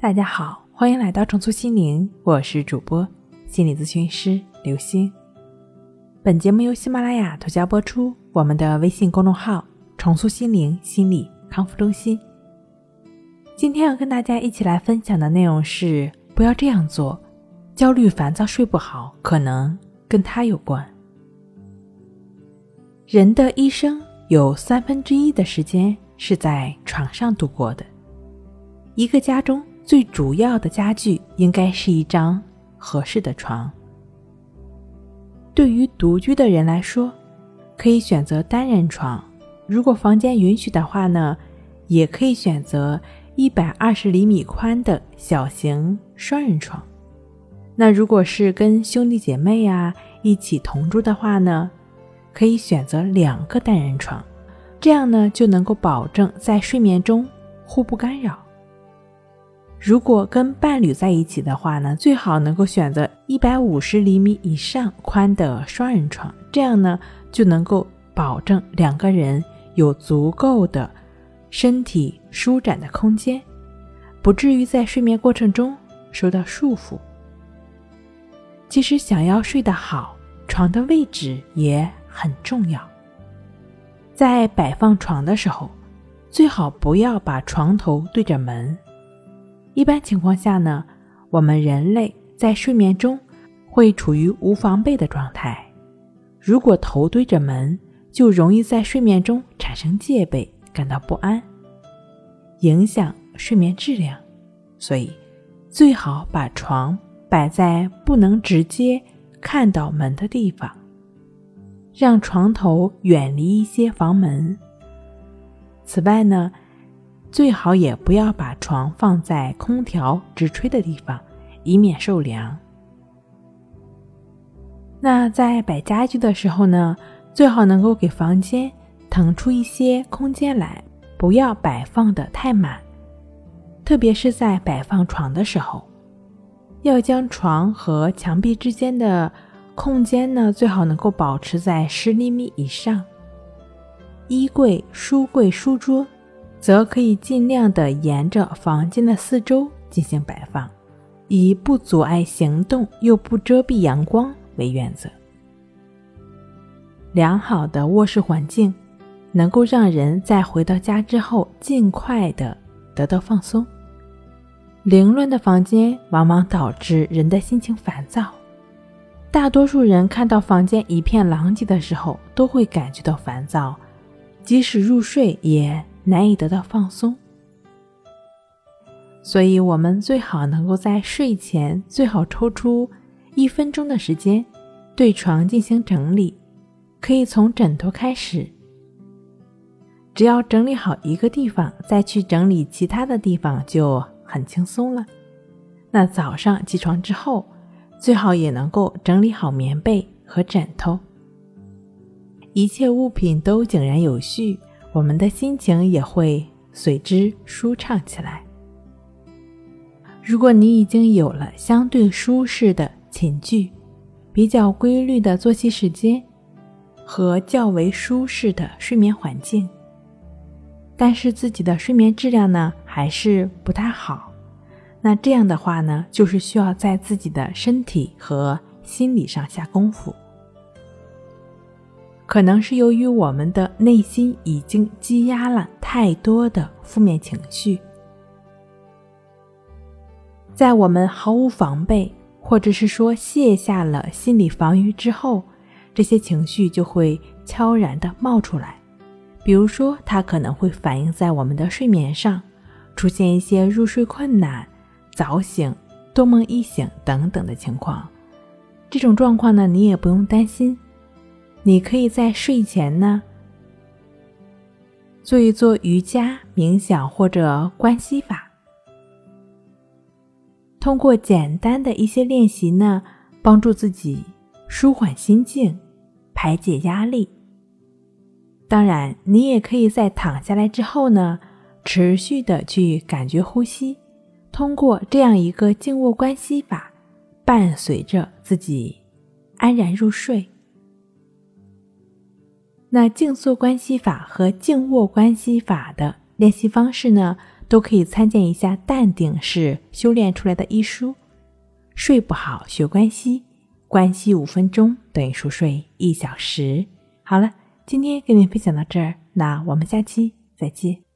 大家好，欢迎来到重塑心灵，我是主播心理咨询师刘星。本节目由喜马拉雅独家播出。我们的微信公众号“重塑心灵心理康复中心”。今天要跟大家一起来分享的内容是：不要这样做，焦虑、烦躁、睡不好，可能跟他有关。人的一生有三分之一的时间是在床上度过的。一个家中最主要的家具应该是一张合适的床。对于独居的人来说，可以选择单人床，如果房间允许的话呢，也可以选择一百二十厘米宽的小型双人床。那如果是跟兄弟姐妹呀一起同住的话呢，可以选择两个单人床，这样呢就能够保证在睡眠中互不干扰。如果跟伴侣在一起的话呢，最好能够选择一百五十厘米以上宽的双人床，这样呢。就能够保证两个人有足够的身体舒展的空间，不至于在睡眠过程中受到束缚。其实，想要睡得好，床的位置也很重要。在摆放床的时候，最好不要把床头对着门。一般情况下呢，我们人类在睡眠中会处于无防备的状态。如果头对着门，就容易在睡眠中产生戒备，感到不安，影响睡眠质量。所以，最好把床摆在不能直接看到门的地方，让床头远离一些房门。此外呢，最好也不要把床放在空调直吹的地方，以免受凉。那在摆家具的时候呢，最好能够给房间腾出一些空间来，不要摆放的太满。特别是在摆放床的时候，要将床和墙壁之间的空间呢，最好能够保持在十厘米以上。衣柜、书柜、书桌，则可以尽量的沿着房间的四周进行摆放，以不阻碍行动又不遮蔽阳光。为原则，良好的卧室环境能够让人在回到家之后尽快的得到放松。凌乱的房间往往导致人的心情烦躁，大多数人看到房间一片狼藉的时候都会感觉到烦躁，即使入睡也难以得到放松。所以，我们最好能够在睡前最好抽出。一分钟的时间，对床进行整理，可以从枕头开始。只要整理好一个地方，再去整理其他的地方就很轻松了。那早上起床之后，最好也能够整理好棉被和枕头，一切物品都井然有序，我们的心情也会随之舒畅起来。如果你已经有了相对舒适的，寝具，比较规律的作息时间和较为舒适的睡眠环境，但是自己的睡眠质量呢还是不太好。那这样的话呢，就是需要在自己的身体和心理上下功夫。可能是由于我们的内心已经积压了太多的负面情绪，在我们毫无防备。或者是说卸下了心理防御之后，这些情绪就会悄然的冒出来。比如说，它可能会反映在我们的睡眠上，出现一些入睡困难、早醒、多梦易醒等等的情况。这种状况呢，你也不用担心，你可以在睡前呢做一做瑜伽、冥想或者观息法。通过简单的一些练习呢，帮助自己舒缓心境、排解压力。当然，你也可以在躺下来之后呢，持续的去感觉呼吸，通过这样一个静卧观息法，伴随着自己安然入睡。那静坐关息法和静卧关息法的练习方式呢，都可以参见一下《淡定是修炼出来的》一书。睡不好学关系，关系五分钟等于熟睡一小时。好了，今天跟您分享到这儿，那我们下期再见。